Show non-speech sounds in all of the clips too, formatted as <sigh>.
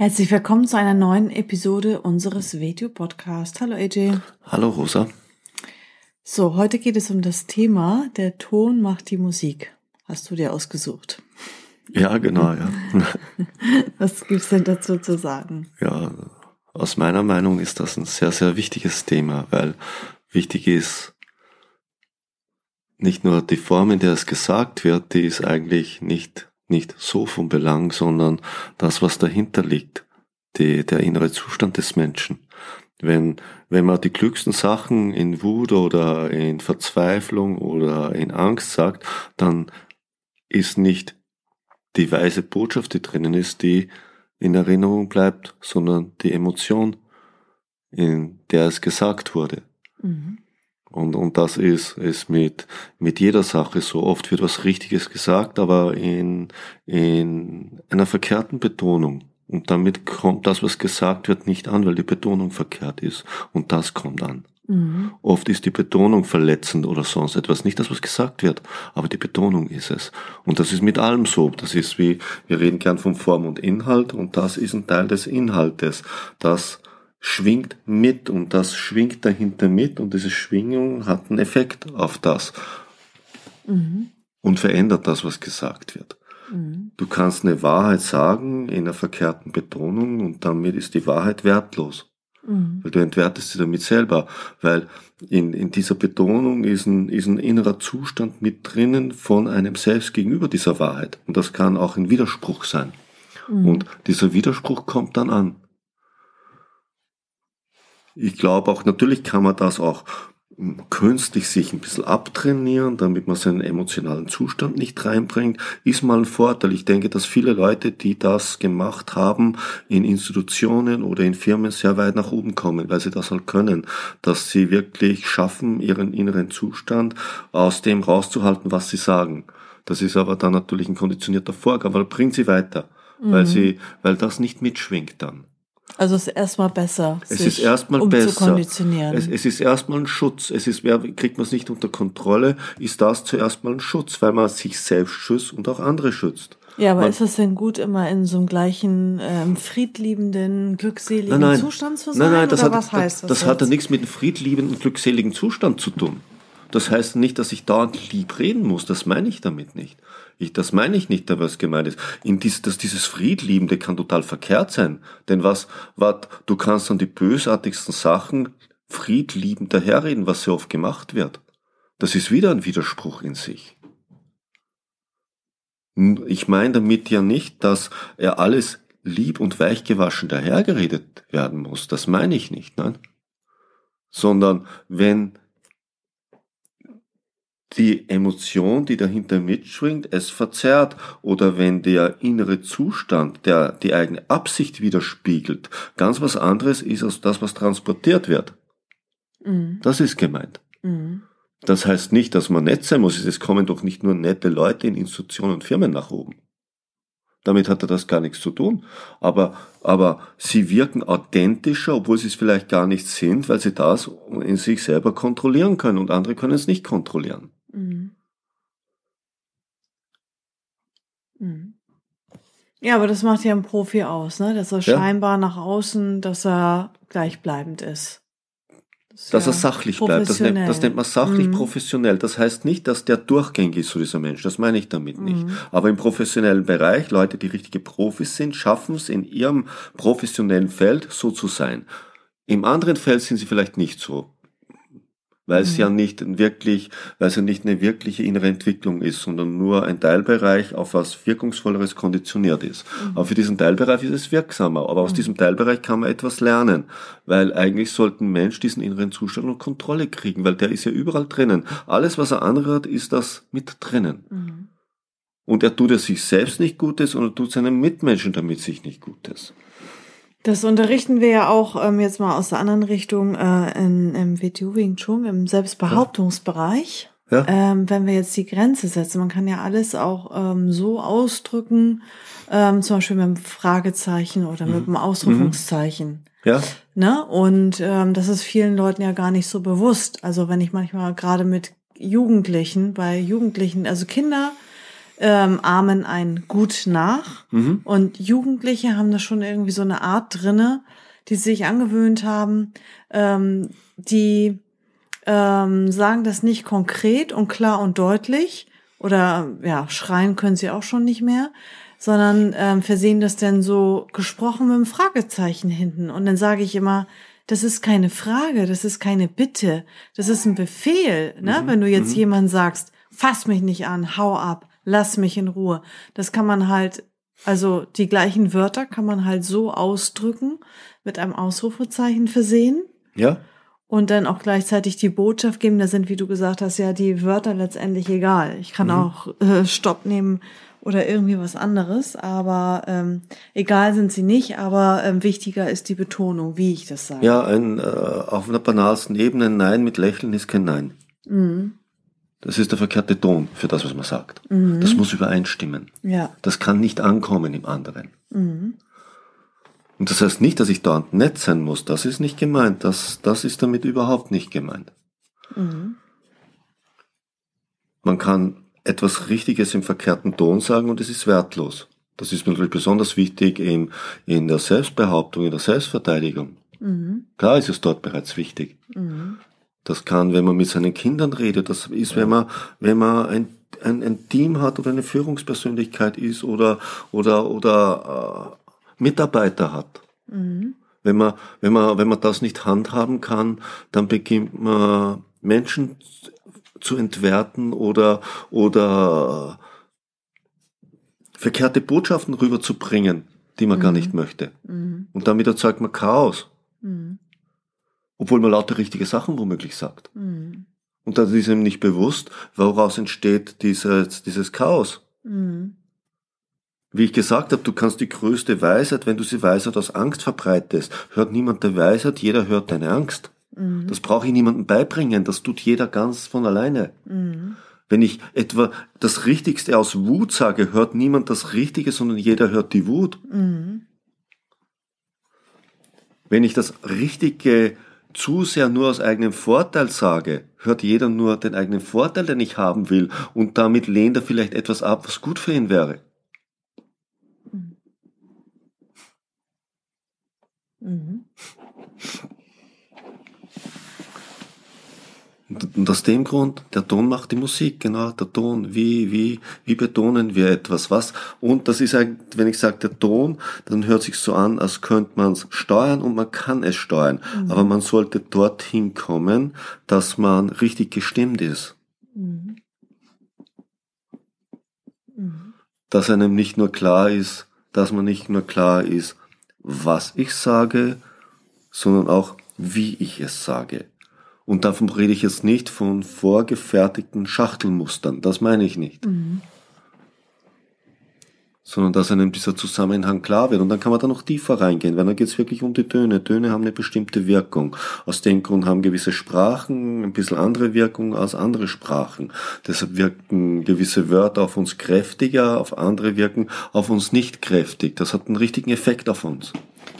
Herzlich willkommen zu einer neuen Episode unseres Video Podcast. Hallo AJ. Hallo Rosa. So, heute geht es um das Thema, der Ton macht die Musik. Hast du dir ausgesucht? Ja, genau, ja. <laughs> Was gibt's denn dazu zu sagen? Ja, aus meiner Meinung ist das ein sehr, sehr wichtiges Thema, weil wichtig ist, nicht nur die Form, in der es gesagt wird, die ist eigentlich nicht nicht so von Belang, sondern das, was dahinter liegt, die, der innere Zustand des Menschen. Wenn, wenn man die klügsten Sachen in Wut oder in Verzweiflung oder in Angst sagt, dann ist nicht die weise Botschaft, die drinnen ist, die in Erinnerung bleibt, sondern die Emotion, in der es gesagt wurde. Mhm. Und, und das ist, ist mit, mit jeder Sache so. Oft wird was Richtiges gesagt, aber in, in einer verkehrten Betonung. Und damit kommt das, was gesagt wird, nicht an, weil die Betonung verkehrt ist. Und das kommt an. Mhm. Oft ist die Betonung verletzend oder sonst etwas. Nicht das, was gesagt wird, aber die Betonung ist es. Und das ist mit allem so. Das ist wie, wir reden gern von Form und Inhalt und das ist ein Teil des Inhaltes. Das schwingt mit und das schwingt dahinter mit und diese Schwingung hat einen Effekt auf das mhm. und verändert das, was gesagt wird. Du kannst eine Wahrheit sagen in einer verkehrten Betonung und damit ist die Wahrheit wertlos. Mhm. Weil du entwertest sie damit selber, weil in, in dieser Betonung ist ein, ist ein innerer Zustand mit drinnen von einem selbst gegenüber dieser Wahrheit. Und das kann auch ein Widerspruch sein. Und dieser Widerspruch kommt dann an. Ich glaube auch, natürlich kann man das auch künstlich sich ein bisschen abtrainieren, damit man seinen emotionalen Zustand nicht reinbringt, ist mal ein Vorteil. Ich denke, dass viele Leute, die das gemacht haben, in Institutionen oder in Firmen sehr weit nach oben kommen, weil sie das halt können, dass sie wirklich schaffen, ihren inneren Zustand aus dem rauszuhalten, was sie sagen. Das ist aber dann natürlich ein konditionierter Vorgang, aber bringt sie weiter, mhm. weil sie, weil das nicht mitschwingt dann. Also es ist erstmal besser. Es ist erstmal um besser. Es, es, ist erstmal ein Schutz. Es ist, kriegt man es nicht unter Kontrolle, ist das zuerst mal ein Schutz, weil man sich selbst schützt und auch andere schützt. Ja, aber man, ist es denn gut, immer in so einem gleichen ähm, friedliebenden, glückseligen nein, nein, Zustand zu sein? Nein, nein, das hat, was heißt das? Das hat ja nichts mit einem friedliebenden, glückseligen Zustand zu tun. Das heißt nicht, dass ich dauernd lieb reden muss. Das meine ich damit nicht. Ich, das meine ich nicht, was gemeint ist. In dies, dass dieses Friedliebende kann total verkehrt sein. Denn was, was, du kannst an die bösartigsten Sachen friedliebend daherreden, was sehr oft gemacht wird. Das ist wieder ein Widerspruch in sich. Ich meine damit ja nicht, dass er alles lieb und weich gewaschen dahergeredet werden muss. Das meine ich nicht, nein. Sondern wenn die Emotion, die dahinter mitschwingt, es verzerrt oder wenn der innere Zustand, der die eigene Absicht widerspiegelt, ganz was anderes ist als das, was transportiert wird. Mhm. Das ist gemeint. Mhm. Das heißt nicht, dass man nett sein muss. Es kommen doch nicht nur nette Leute in Institutionen und Firmen nach oben. Damit hat er das gar nichts zu tun. Aber, aber sie wirken authentischer, obwohl sie es vielleicht gar nicht sind, weil sie das in sich selber kontrollieren können und andere können es nicht kontrollieren. Mhm. Mhm. Ja, aber das macht ja ein Profi aus, ne? Dass er ja. scheinbar nach außen, dass er gleichbleibend ist. Das dass ja er sachlich bleibt. Das nennt, das nennt man sachlich mhm. professionell. Das heißt nicht, dass der durchgängig ist, so dieser Mensch. Das meine ich damit nicht. Mhm. Aber im professionellen Bereich, Leute, die richtige Profis sind, schaffen es in ihrem professionellen Feld so zu sein. Im anderen Feld sind sie vielleicht nicht so weil es mhm. ja nicht wirklich, weil es ja nicht eine wirkliche innere Entwicklung ist, sondern nur ein Teilbereich auf was Wirkungsvolleres konditioniert ist. Mhm. Aber für diesen Teilbereich ist es wirksamer. Aber aus mhm. diesem Teilbereich kann man etwas lernen, weil eigentlich sollte ein Mensch diesen inneren Zustand und Kontrolle kriegen, weil der ist ja überall drinnen. Alles, was er anrührt, ist das mit drinnen. Mhm. Und er tut es sich selbst nicht Gutes und er tut seinen Mitmenschen damit sich nicht Gutes. Das unterrichten wir ja auch ähm, jetzt mal aus der anderen Richtung äh, in, im WTU Wing Chun, im Selbstbehauptungsbereich. Ja. Ähm, wenn wir jetzt die Grenze setzen, man kann ja alles auch ähm, so ausdrücken, ähm, zum Beispiel mit einem Fragezeichen oder mhm. mit einem Ausrufungszeichen. Ja. Ne? Und ähm, das ist vielen Leuten ja gar nicht so bewusst. Also wenn ich manchmal gerade mit Jugendlichen, bei Jugendlichen, also Kinder ähm, ahmen ein Gut nach mhm. und Jugendliche haben da schon irgendwie so eine Art drinne, die sich angewöhnt haben, ähm, die ähm, sagen das nicht konkret und klar und deutlich oder ja, schreien können sie auch schon nicht mehr, sondern ähm, versehen das dann so gesprochen mit einem Fragezeichen hinten. Und dann sage ich immer, das ist keine Frage, das ist keine Bitte, das ist ein Befehl. Ne? Mhm. Wenn du jetzt mhm. jemand sagst, fass mich nicht an, hau ab, lass mich in Ruhe. Das kann man halt, also die gleichen Wörter kann man halt so ausdrücken, mit einem Ausrufezeichen versehen. Ja. Und dann auch gleichzeitig die Botschaft geben. Da sind, wie du gesagt hast, ja die Wörter letztendlich egal. Ich kann mhm. auch äh, Stopp nehmen, oder irgendwie was anderes. Aber ähm, egal sind sie nicht, aber ähm, wichtiger ist die Betonung, wie ich das sage. Ja, ein, äh, auf einer banalsten Ebene, Nein mit Lächeln ist kein Nein. Mhm. Das ist der verkehrte Ton für das, was man sagt. Mhm. Das muss übereinstimmen. Ja. Das kann nicht ankommen im anderen. Mhm. Und das heißt nicht, dass ich dauernd nett sein muss. Das ist nicht gemeint. Das, das ist damit überhaupt nicht gemeint. Mhm. Man kann etwas Richtiges im verkehrten Ton sagen und es ist wertlos. Das ist natürlich besonders wichtig in, in der Selbstbehauptung, in der Selbstverteidigung. Mhm. Klar ist es dort bereits wichtig. Mhm. Das kann, wenn man mit seinen Kindern redet, das ist, wenn man, wenn man ein, ein, ein Team hat oder eine Führungspersönlichkeit ist oder, oder, oder äh, Mitarbeiter hat. Mhm. Wenn man, wenn man, wenn man das nicht handhaben kann, dann beginnt man Menschen zu entwerten oder, oder verkehrte Botschaften rüberzubringen, die man mhm. gar nicht möchte. Mhm. Und damit erzeugt man Chaos. Obwohl man lauter richtige Sachen womöglich sagt. Mhm. Und das ist ihm nicht bewusst, woraus entsteht dieses, dieses Chaos. Mhm. Wie ich gesagt habe, du kannst die größte Weisheit, wenn du sie Weisheit aus Angst verbreitest, hört niemand der Weisheit, jeder hört deine Angst. Mhm. Das brauche ich niemandem beibringen, das tut jeder ganz von alleine. Mhm. Wenn ich etwa das Richtigste aus Wut sage, hört niemand das Richtige, sondern jeder hört die Wut. Mhm. Wenn ich das Richtige zu sehr nur aus eigenem Vorteil sage, hört jeder nur den eigenen Vorteil, den ich haben will, und damit lehnt er vielleicht etwas ab, was gut für ihn wäre. Mhm. Und aus dem Grund, der Ton macht die Musik, genau, der Ton, wie, wie, wie betonen wir etwas, was? Und das ist eigentlich, wenn ich sage der Ton, dann hört sich so an, als könnte man es steuern und man kann es steuern. Mhm. Aber man sollte dorthin kommen, dass man richtig gestimmt ist. Mhm. Mhm. Dass einem nicht nur klar ist, dass man nicht nur klar ist, was ich sage, sondern auch, wie ich es sage. Und davon rede ich jetzt nicht von vorgefertigten Schachtelmustern, das meine ich nicht. Mhm. Sondern dass einem dieser Zusammenhang klar wird. Und dann kann man da noch tiefer reingehen, weil dann geht es wirklich um die Töne. Töne haben eine bestimmte Wirkung. Aus dem Grund haben gewisse Sprachen ein bisschen andere Wirkung als andere Sprachen. Deshalb wirken gewisse Wörter auf uns kräftiger, auf andere wirken auf uns nicht kräftig. Das hat einen richtigen Effekt auf uns.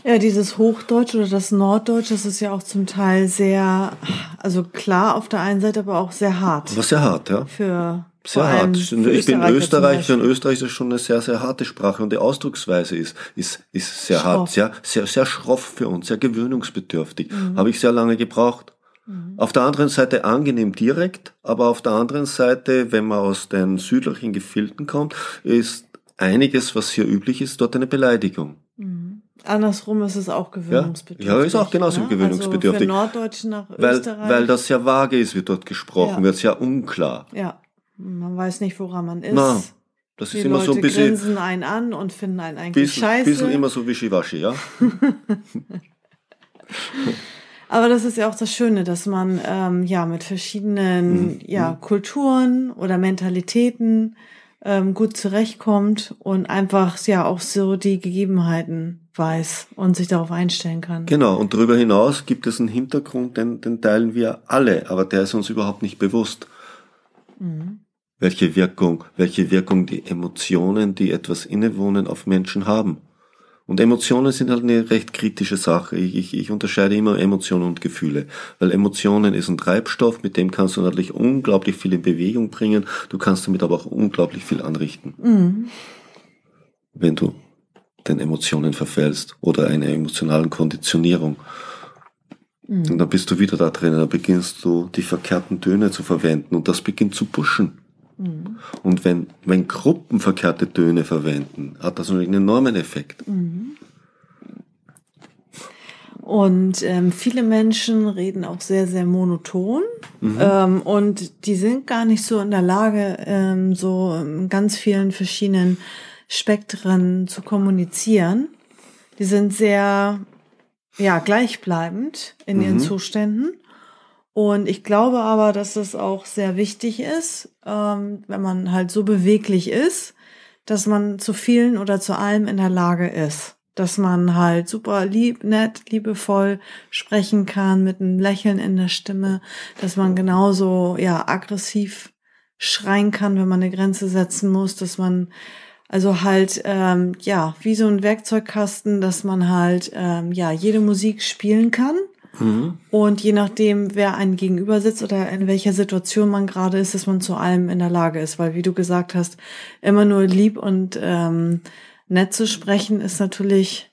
Ja, dieses Hochdeutsch oder das Norddeutsch, das ist ja auch zum Teil sehr, also klar auf der einen Seite, aber auch sehr hart. Was sehr hart, ja. Für sehr hart. Ich bin Österreicher und Österreich ist schon eine sehr, sehr harte Sprache und die Ausdrucksweise ist, ist, ist sehr schroff. hart, sehr, sehr, sehr schroff für uns, sehr gewöhnungsbedürftig. Mhm. Habe ich sehr lange gebraucht. Mhm. Auf der anderen Seite angenehm direkt, aber auf der anderen Seite, wenn man aus den südlichen Gefilden kommt, ist einiges, was hier üblich ist, dort eine Beleidigung. Mhm. Andersrum ist es auch gewöhnungsbedürftig. Ja, ja ist auch genauso ne? gewöhnungsbedürftig. Also für Norddeutschen nach Österreich. Weil, weil das sehr vage ist, wie dort gesprochen ja. wird, sehr unklar. Ja, man weiß nicht, woran man ist. Na, das Die ist immer Leute so ein bisschen... grinsen einen an und finden einen eigentlich bisschen, scheiße. Bisschen immer so wischiwaschi, ja. <laughs> Aber das ist ja auch das Schöne, dass man ähm, ja mit verschiedenen mhm. ja, Kulturen oder Mentalitäten ähm, gut zurechtkommt und einfach ja auch so die Gegebenheiten weiß und sich darauf einstellen kann. Genau, und darüber hinaus gibt es einen Hintergrund, den, den teilen wir alle, aber der ist uns überhaupt nicht bewusst. Mhm. Welche Wirkung, welche Wirkung die Emotionen, die etwas innewohnen, auf Menschen haben. Und Emotionen sind halt eine recht kritische Sache. Ich, ich, ich unterscheide immer Emotionen und Gefühle. Weil Emotionen ist ein Treibstoff, mit dem kannst du natürlich unglaublich viel in Bewegung bringen. Du kannst damit aber auch unglaublich viel anrichten. Mhm. Wenn du den Emotionen verfällst oder einer emotionalen Konditionierung. Mhm. Und dann bist du wieder da drin, dann beginnst du die verkehrten Töne zu verwenden und das beginnt zu pushen. Mhm. Und wenn, wenn Gruppen verkehrte Töne verwenden, hat das einen enormen Effekt. Mhm. Und ähm, viele Menschen reden auch sehr, sehr monoton. Mhm. Ähm, und die sind gar nicht so in der Lage, ähm, so in ganz vielen verschiedenen Spektren zu kommunizieren. Die sind sehr, ja, gleichbleibend in ihren mhm. Zuständen. Und ich glaube aber, dass es auch sehr wichtig ist, ähm, wenn man halt so beweglich ist, dass man zu vielen oder zu allem in der Lage ist. Dass man halt super lieb, nett, liebevoll sprechen kann mit einem Lächeln in der Stimme, dass man genauso, ja, aggressiv schreien kann, wenn man eine Grenze setzen muss, dass man also halt, ähm, ja, wie so ein Werkzeugkasten, dass man halt, ähm, ja, jede Musik spielen kann Mhm. Und je nachdem, wer einen gegenüber sitzt oder in welcher Situation man gerade ist, dass man zu allem in der Lage ist. Weil, wie du gesagt hast, immer nur lieb und ähm, nett zu sprechen, ist natürlich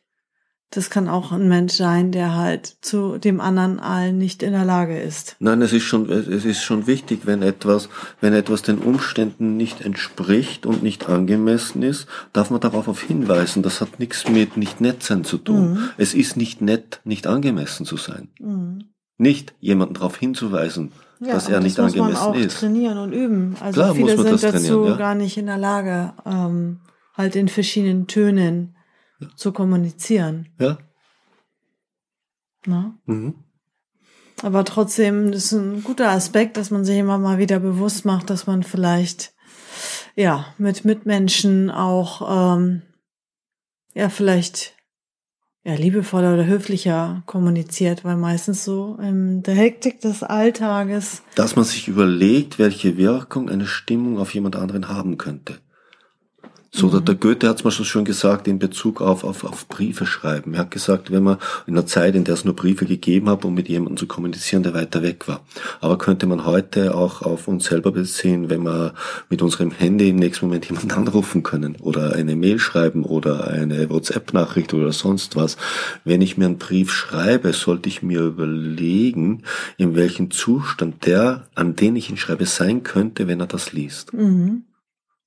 das kann auch ein Mensch sein, der halt zu dem anderen allen nicht in der Lage ist. Nein, es ist schon, es ist schon wichtig, wenn etwas, wenn etwas den Umständen nicht entspricht und nicht angemessen ist, darf man darauf hinweisen. Das hat nichts mit nicht nett sein zu tun. Mhm. Es ist nicht nett, nicht angemessen zu sein. Mhm. Nicht jemanden darauf hinzuweisen, ja, dass er nicht angemessen ist. Das muss man auch ist. trainieren und üben. Also Klar, viele sind dazu ja. gar nicht in der Lage, ähm, halt in verschiedenen Tönen zu kommunizieren. Ja. Na? Mhm. Aber trotzdem ist ein guter Aspekt, dass man sich immer mal wieder bewusst macht, dass man vielleicht ja mit Mitmenschen auch ähm, ja vielleicht ja liebevoller oder höflicher kommuniziert, weil meistens so in der Hektik des Alltages. Dass man sich überlegt, welche Wirkung eine Stimmung auf jemand anderen haben könnte. So, mhm. der Goethe hat es mal schon schön gesagt in Bezug auf, auf, auf Briefe schreiben. Er hat gesagt, wenn man in einer Zeit, in der es nur Briefe gegeben hat, um mit jemandem zu kommunizieren, der weiter weg war. Aber könnte man heute auch auf uns selber beziehen, wenn wir mit unserem Handy im nächsten Moment <laughs> jemanden anrufen können oder eine Mail schreiben oder eine WhatsApp-Nachricht oder sonst was. Wenn ich mir einen Brief schreibe, sollte ich mir überlegen, in welchem Zustand der, an den ich ihn schreibe, sein könnte, wenn er das liest. Mhm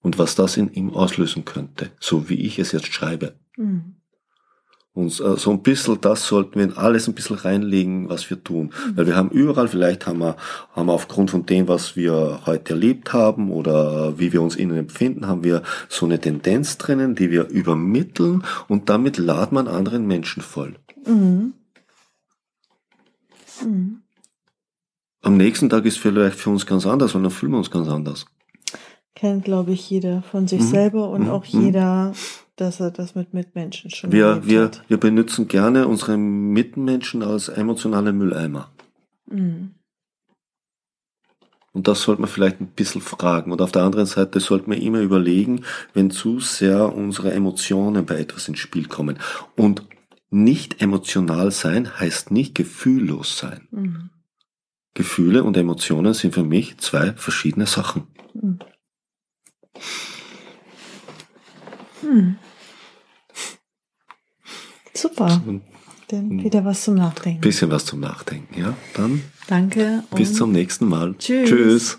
und was das in ihm auslösen könnte, so wie ich es jetzt schreibe. Mhm. Und äh, so ein bisschen das sollten wir in alles ein bisschen reinlegen, was wir tun. Mhm. Weil wir haben überall, vielleicht haben wir, haben wir aufgrund von dem, was wir heute erlebt haben oder wie wir uns innen empfinden, haben wir so eine Tendenz drinnen, die wir übermitteln und damit laden man anderen Menschen voll. Mhm. Mhm. Am nächsten Tag ist vielleicht für uns ganz anders, weil dann fühlen wir uns ganz anders kennt, glaube ich, jeder von sich mhm. selber und mhm. auch mhm. jeder, dass er das mit Mitmenschen schon wir, wir, hat. Wir benutzen gerne unsere Mitmenschen als emotionale Mülleimer. Mhm. Und das sollte man vielleicht ein bisschen fragen. Und auf der anderen Seite sollte man immer überlegen, wenn zu sehr unsere Emotionen bei etwas ins Spiel kommen. Und nicht emotional sein heißt nicht gefühllos sein. Mhm. Gefühle und Emotionen sind für mich zwei verschiedene Sachen. Mhm. Hm. Super. Dann wieder was zum Nachdenken. Bisschen was zum Nachdenken, ja. Dann. Danke. Bis zum nächsten Mal. Tschüss. Tschüss.